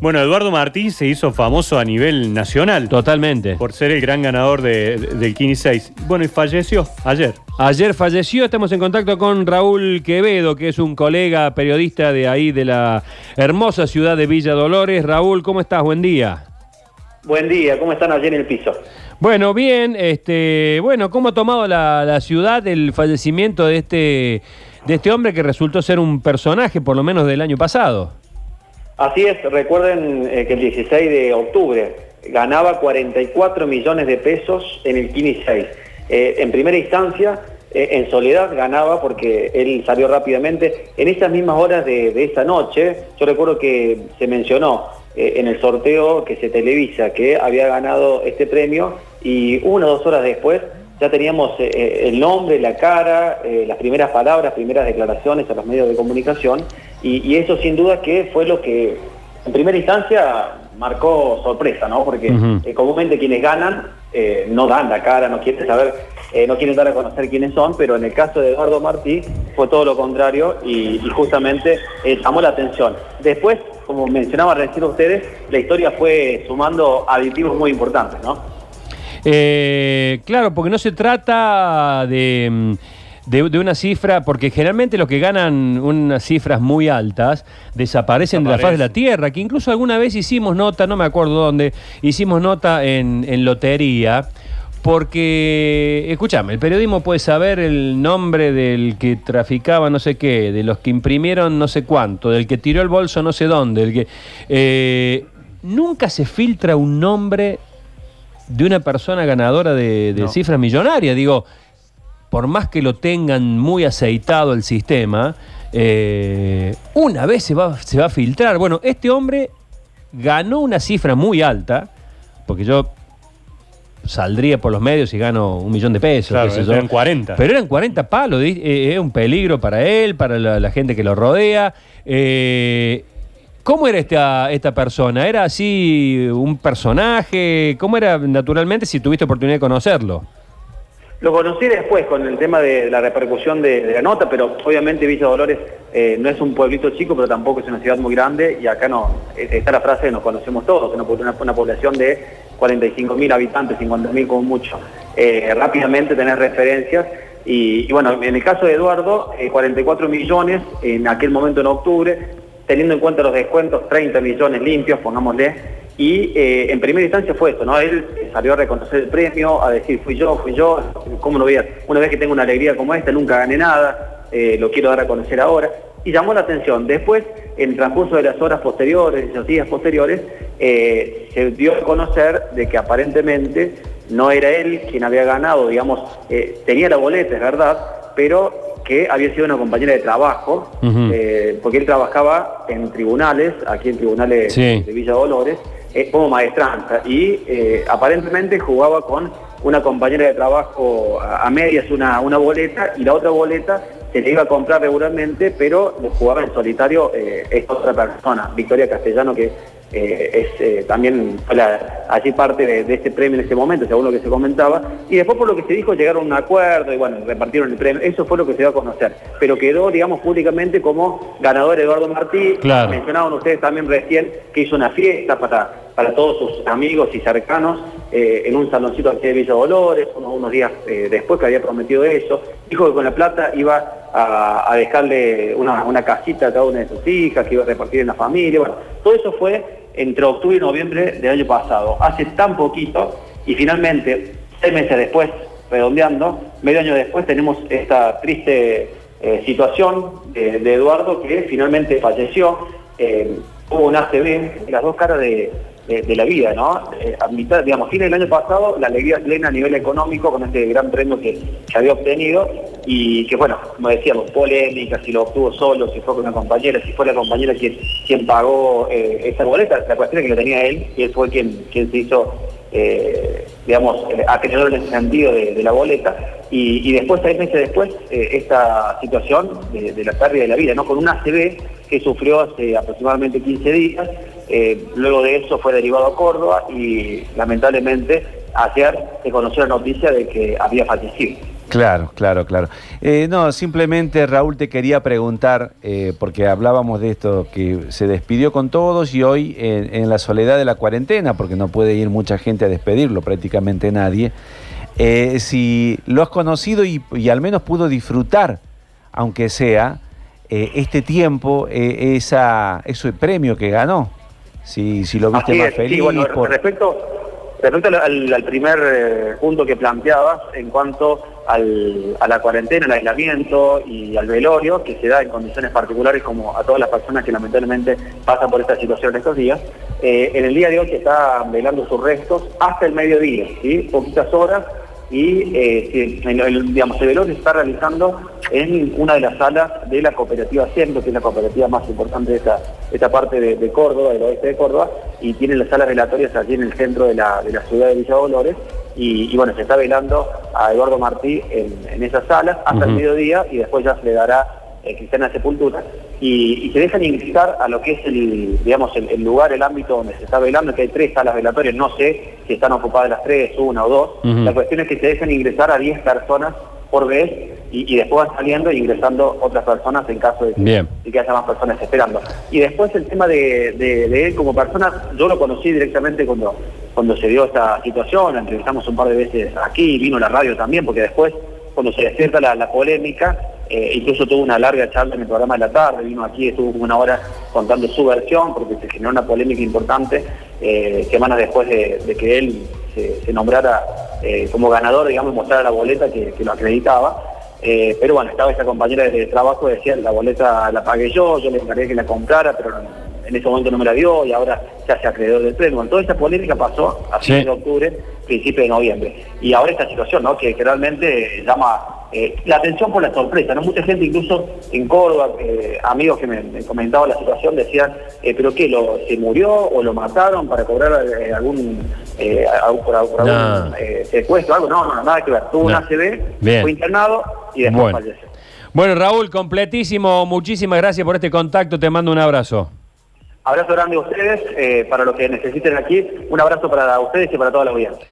Bueno, Eduardo Martí se hizo famoso a nivel nacional Totalmente. por ser el gran ganador de- de- del Kini 6. Bueno, y falleció ayer. Ayer falleció, estamos en contacto con Raúl Quevedo, que es un colega periodista de ahí, de la hermosa ciudad de Villa Dolores. Raúl, ¿cómo estás? Buen día. Buen día, ¿cómo están allí en el piso? Bueno, bien, este, bueno, ¿cómo ha tomado la, la ciudad el fallecimiento de este, de este hombre que resultó ser un personaje, por lo menos del año pasado? Así es, recuerden eh, que el 16 de octubre ganaba 44 millones de pesos en el Kini 6. Eh, en primera instancia, eh, en soledad ganaba porque él salió rápidamente. En esas mismas horas de, de esa noche, yo recuerdo que se mencionó en el sorteo que se televisa que había ganado este premio y una o dos horas después ya teníamos el nombre, la cara, las primeras palabras, primeras declaraciones a los medios de comunicación y, y eso sin duda que fue lo que en primera instancia marcó sorpresa, ¿no? Porque eh, comúnmente quienes ganan eh, no dan la cara, no quieren saber, eh, no quieren dar a conocer quiénes son, pero en el caso de Eduardo Martí fue todo lo contrario y, y justamente llamó la atención. Después, como mencionaba recién ustedes, la historia fue sumando aditivos muy importantes, ¿no? Claro, porque no se trata de, mm, de- de una cifra, porque generalmente los que ganan unas cifras muy altas desaparecen de la faz de la tierra, que incluso alguna vez hicimos nota, no me acuerdo dónde, hicimos nota en, en lotería. Porque, escúchame, el periodismo puede saber el nombre del que traficaba no sé qué, de los que imprimieron no sé cuánto, del que tiró el bolso no sé dónde, del que... eh, nunca se filtra un nombre de una persona ganadora de, de No. cifras millonarias. Digo, por más que lo tengan muy aceitado el sistema, eh, una vez se va, se va a filtrar. Bueno, este hombre ganó una cifra muy alta, porque yo saldría por los medios y gano un millón de pesos. Claro, qué sé yo. eran 40. Pero eran 40 palos, eh, es un peligro para él, para la, la gente que lo rodea. Eh, ¿Cómo era esta, esta persona? ¿Era así un personaje? ¿Cómo era naturalmente si tuviste oportunidad de conocerlo? Lo conocí después con el tema de la repercusión de, la nota, pero obviamente Villa Dolores eh, no es un pueblito chico, pero tampoco es una ciudad muy grande y acá no eh, está la frase de nos conocemos todos, una, una, una población de 45.000 habitantes, 50.000 como mucho. Eh, rápidamente tener referencias y, bueno, en el caso de Eduardo, eh, 44 millones en aquel momento en octubre, teniendo en cuenta los descuentos, 30 millones limpios, pongámosle, y eh, en primera instancia fue esto, ¿no? Él salió a reconocer el premio, a decir, fui yo, fui yo, ¿cómo no voy a? Una vez que tengo una alegría como esta, nunca gané nada, eh, lo quiero dar a conocer ahora. Y llamó la atención. Después, en el transcurso de las horas posteriores, esos días posteriores, eh, se dio a conocer de que aparentemente no era él quien había ganado, digamos, tenía la boleta, es verdad, pero que había sido una compañera de trabajo, eh, porque él trabajaba en tribunales, aquí en tribunales Sí. de Villa Dolores, eh, como maestranza, y eh, aparentemente jugaba con una compañera de trabajo a, medias una, una boleta, y la otra boleta se le iba a comprar regularmente, pero jugaba en solitario eh, esta otra persona, Victoria Castellano, que eh, es eh, también fue la- allí parte de, de este premio en ese momento, según lo que se comentaba, y después por lo que se dijo llegaron a un acuerdo y bueno, repartieron el premio, eso fue lo que se dio a conocer, pero quedó, digamos, públicamente como ganador Eduardo Martí, Claro. mencionaban ustedes también recién que hizo una fiesta para, para todos sus amigos y cercanos eh, en un saloncito aquí de Villa Dolores, unos, unos días después que había prometido eso, dijo que con la plata iba a, a dejarle una, una casita a cada una de sus hijas, que iba a repartir en la familia, bueno, todo eso fue entre octubre y noviembre del año pasado, hace tan poquito, y finalmente, seis meses después, redondeando, medio año después tenemos esta triste eh, situación de, Eduardo que finalmente falleció, eh, hubo un ACV, las dos caras de, de- la vida, ¿no? Eh, a mitad, digamos, fin del año pasado, la alegría plena a nivel económico con este gran premio que, que había obtenido y que, bueno, como decíamos, polémica, si lo obtuvo solo, si fue con una compañera, si fue la compañera quien, quien pagó eh, esa boleta, la cuestión es que lo tenía él y él fue quien, quien se hizo, eh, digamos, eh, acreedor en ese sentido de, la boleta y, después, seis meses después, eh, esta situación de, la pérdida de la vida, ¿no? Con un ACV que sufrió hace aproximadamente 15 días, eh, luego de eso fue derivado a Córdoba y lamentablemente ayer se conoció la noticia de que había fallecido. Claro, claro, claro. Eh, no, simplemente Raúl te quería preguntar, eh, porque hablábamos de esto, que se despidió con todos y hoy en, la soledad de la cuarentena, porque no puede ir mucha gente a despedirlo, prácticamente nadie, si lo has conocido y, al menos pudo disfrutar, aunque sea, este tiempo, esa, ese premio que ganó, si, si lo viste Así más es, feliz. sí, bueno, por- respecto, respecto al, al primer eh, punto que planteabas en cuanto al- a la cuarentena, al aislamiento y al velorio, que se da en condiciones particulares como a todas las personas que lamentablemente pasan por esta situación en estos días, eh, en el día de hoy se está velando sus restos hasta el mediodía, ¿sí? poquitas horas, y eh, el, el- digamos, el velorio se está realizando en una de las salas de la cooperativa Ciento, que es la cooperativa más importante de esta, esta parte de, de Córdoba, del oeste de Córdoba, y tiene las salas velatorias allí en el centro de la, de la ciudad de Villa Dolores, y, y bueno, se está velando a Eduardo Martí en, en esas salas hasta el mediodía y después ya se le dará eh, cristiana sepultura y, y se dejan ingresar a lo que es el, digamos, el, el lugar, el ámbito donde se está velando, que hay tres salas velatorias, no sé si están ocupadas las tres, una o dos. La cuestión es que se dejan ingresar a 10 personas por vez y, y después van saliendo e ingresando otras personas en caso de que, Bien. de que haya más personas esperando. Y después el tema de, de- de él como persona, yo lo conocí directamente cuando, cuando se dio esta situación, la entrevistamos un par de veces aquí, vino la radio también, porque después cuando se despierta la, la polémica, eh, incluso tuvo una larga charla en el programa de la tarde, vino aquí, estuvo como una hora contando su versión, porque se generó una polémica importante eh, semanas después de, de que él se, se nombrara eh, como ganador, digamos, mostrara la boleta que, que lo acreditaba. Pero bueno, estaba esa compañera de trabajo, decía, la boleta la pagué yo, yo le encargué que la comprara, pero en ese momento no me la dio y ahora se hace acreedor del premio. Bueno, toda esa polémica pasó a Sí. fines de octubre, principio de noviembre. Y ahora esta situación, ¿no? Que, que realmente llama eh, la atención por la sorpresa, ¿no? Mucha gente incluso en Córdoba, eh, amigos que me, me comentaban la situación, decían, eh, ¿pero qué? Lo, ¿Se murió o lo mataron para cobrar algún, algún- por, No. algún secuestro? Algo, no, no, nada que ver. Tuvo un. ACV, fue internado y después Bueno. falleció. Bueno, Raúl, completísimo. Muchísimas gracias por este contacto. Te mando un abrazo. Abrazo grande a ustedes, para los que necesiten aquí, un abrazo para ustedes y para toda la audiencia.